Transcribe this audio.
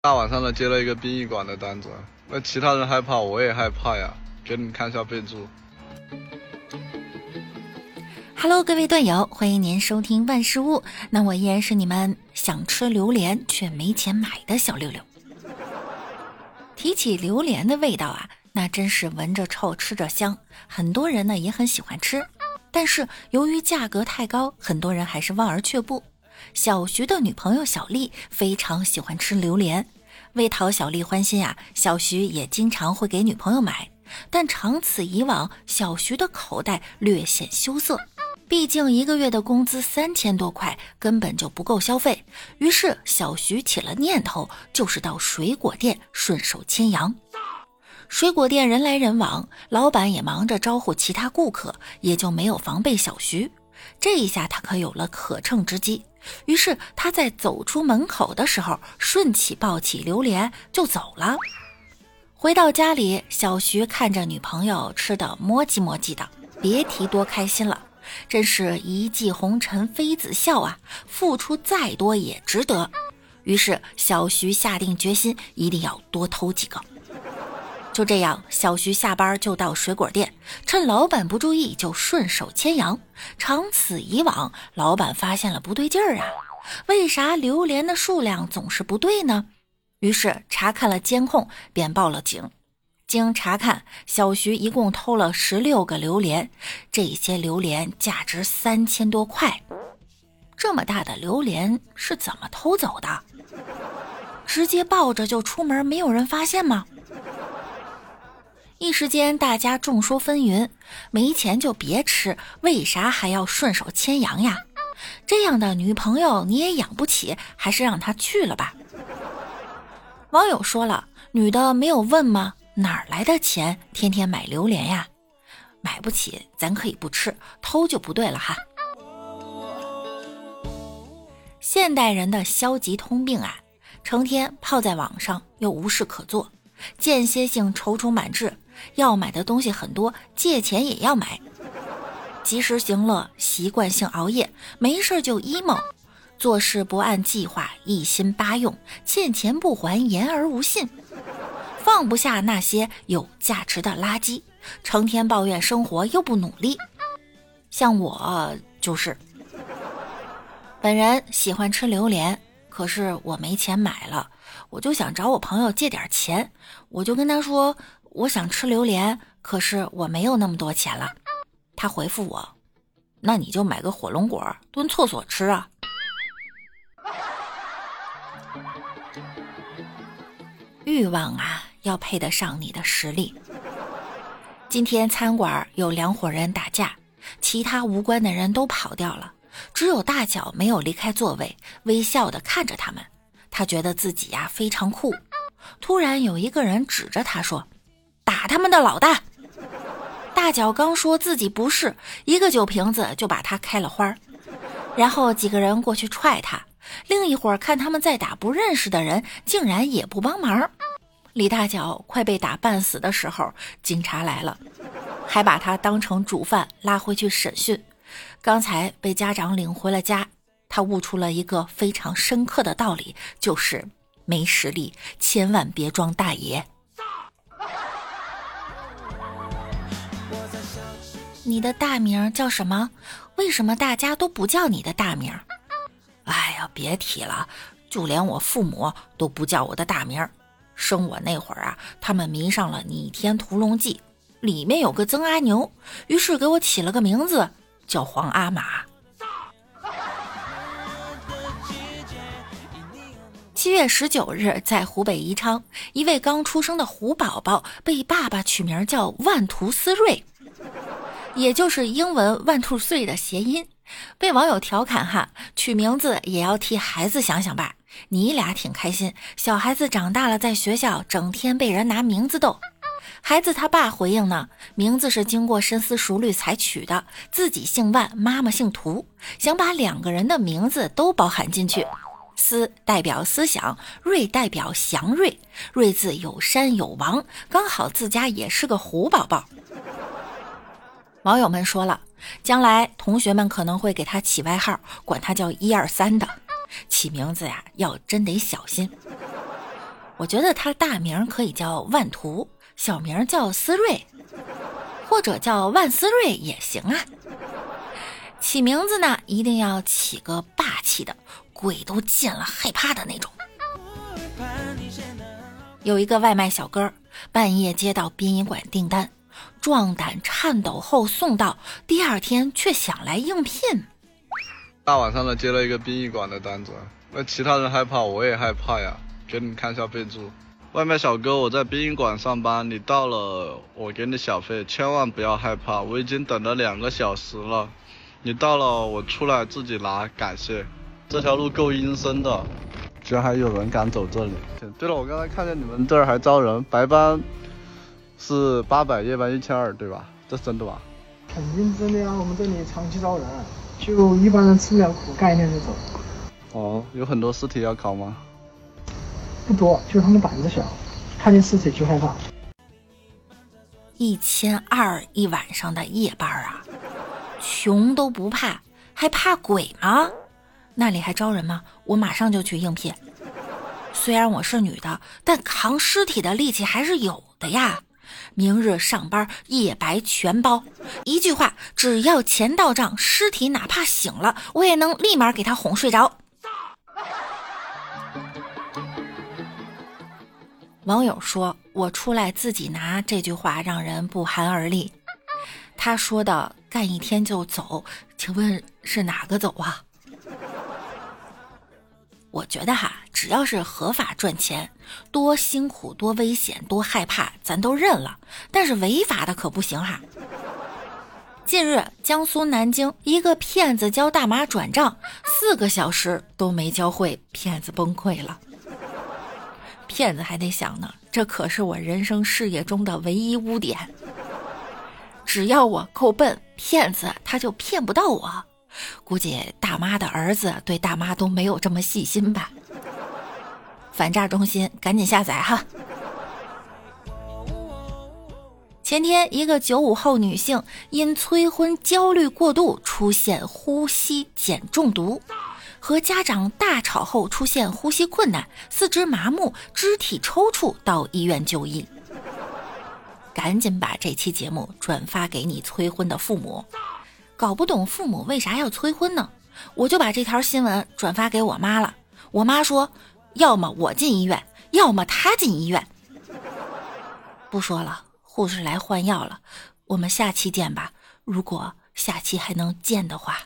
大晚上的接了一个殡仪馆的单子，那其他人害怕，我也害怕呀。给你们看一下备注。Hello，各位段友，欢迎您收听万事屋。那我依然是你们想吃榴莲却没钱买的小六六。提起榴莲的味道啊，那真是闻着臭，吃着香，很多人呢也很喜欢吃。但是由于价格太高，很多人还是望而却步。小徐的女朋友小丽非常喜欢吃榴莲，为讨小丽欢心啊，小徐也经常会给女朋友买。但长此以往，小徐的口袋略显羞涩。毕竟一个月的工资三千多块根本就不够消费，于是小徐起了念头，就是到水果店顺手牵羊。水果店人来人往，老板也忙着招呼其他顾客，也就没有防备小徐。这一下他可有了可乘之机，于是他在走出门口的时候，顺起抱起榴莲就走了。回到家里，小徐看着女朋友吃的磨叽磨叽的，别提多开心了。真是一骑红尘妃子笑啊！付出再多也值得。于是小徐下定决心，一定要多偷几个。就这样，小徐下班就到水果店，趁老板不注意就顺手牵羊。长此以往，老板发现了不对劲儿啊！为啥榴莲的数量总是不对呢？于是查看了监控，便报了警。经查看，小徐一共偷了十六个榴莲，这些榴莲价值三千多块。这么大的榴莲是怎么偷走的？直接抱着就出门，没有人发现吗？一时间大家众说纷纭，没钱就别吃，为啥还要顺手牵羊呀？这样的女朋友你也养不起，还是让她去了吧。网友说了，女的没有问吗？哪儿来的钱？天天买榴莲呀？买不起，咱可以不吃，偷就不对了哈。现代人的消极通病啊，成天泡在网上，又无事可做，间歇性踌躇满志，要买的东西很多，借钱也要买，及时行乐，习惯性熬夜，没事就 emo，做事不按计划，一心八用，欠钱不还，言而无信。放不下那些有价值的垃圾，成天抱怨生活又不努力，像我就是。本人喜欢吃榴莲，可是我没钱买了，我就想找我朋友借点钱，我就跟他说我想吃榴莲，可是我没有那么多钱了。他回复我，那你就买个火龙果蹲厕所吃啊。欲望啊！要配得上你的实力。今天餐馆有两伙人打架，其他无关的人都跑掉了，只有大脚没有离开座位，微笑的看着他们。他觉得自己呀非常酷。突然有一个人指着他说：“打他们的老大！”大脚刚说自己不是，一个酒瓶子就把他开了花然后几个人过去踹他，另一会儿看他们在打不认识的人，竟然也不帮忙。李大脚快被打半死的时候，警察来了，还把他当成主犯拉回去审讯。刚才被家长领回了家，他悟出了一个非常深刻的道理，就是没实力千万别装大爷。你的大名叫什么？为什么大家都不叫你的大名？哎呀，别提了，就连我父母都不叫我的大名。生我那会儿啊，他们迷上了《倚天屠龙记》，里面有个曾阿牛，于是给我起了个名字叫皇阿玛。七月十九日，在湖北宜昌，一位刚出生的虎宝宝被爸爸取名叫万图斯瑞，也就是英文万兔岁的谐音，被网友调侃哈，取名字也要替孩子想想吧。你俩挺开心，小孩子长大了，在学校整天被人拿名字逗。孩子他爸回应呢，名字是经过深思熟虑才取的，自己姓万，妈妈姓涂，想把两个人的名字都包含进去。思代表思想，睿代表祥瑞，瑞字有山有王，刚好自家也是个虎宝宝。网友们说了，将来同学们可能会给他起外号，管他叫一二三的。起名字呀，要真得小心。我觉得他大名可以叫万图，小名叫思睿，或者叫万思睿也行啊。起名字呢，一定要起个霸气的，鬼都见了害怕的那种。有一个外卖小哥半夜接到殡仪馆订单，壮胆颤抖后送到，第二天却想来应聘。大晚上的接了一个殡仪馆的单子，那其他人害怕，我也害怕呀。给你看一下备注：外卖小哥，我在殡仪馆上班，你到了我给你小费，千万不要害怕。我已经等了两个小时了，你到了我出来自己拿，感谢。这条路够阴森的，居然还有人敢走这里。对了，我刚才看见你们这儿还招人，白班是八百，夜班一千二，对吧？这真的吧？肯定真的呀，我们这里长期招人，就一般人吃不了苦，概念就走。哦，有很多尸体要考吗？不多，就他们胆子小，看见尸体就害怕。一千二一晚上的夜班啊，穷都不怕，还怕鬼吗？那里还招人吗？我马上就去应聘。虽然我是女的，但扛尸体的力气还是有的呀。明日上班夜白全包，一句话，只要钱到账，尸体哪怕醒了，我也能立马给他哄睡着。网友说：“我出来自己拿。”这句话让人不寒而栗。他说的“干一天就走”，请问是哪个走啊？我觉得哈，只要是合法赚钱，多辛苦、多危险、多害怕，咱都认了。但是违法的可不行哈。近日，江苏南京一个骗子教大妈转账，四个小时都没教会，骗子崩溃了。骗子还得想呢，这可是我人生事业中的唯一污点。只要我够笨，骗子他就骗不到我。估计大妈的儿子对大妈都没有这么细心吧。反诈中心，赶紧下载哈。前天，一个九五后女性因催婚焦虑过度，出现呼吸碱中毒。和家长大吵后出现呼吸困难、四肢麻木、肢体抽搐，到医院就医。赶紧把这期节目转发给你催婚的父母。搞不懂父母为啥要催婚呢？我就把这条新闻转发给我妈了。我妈说：要么我进医院，要么他进医院。不说了，护士来换药了。我们下期见吧，如果下期还能见的话。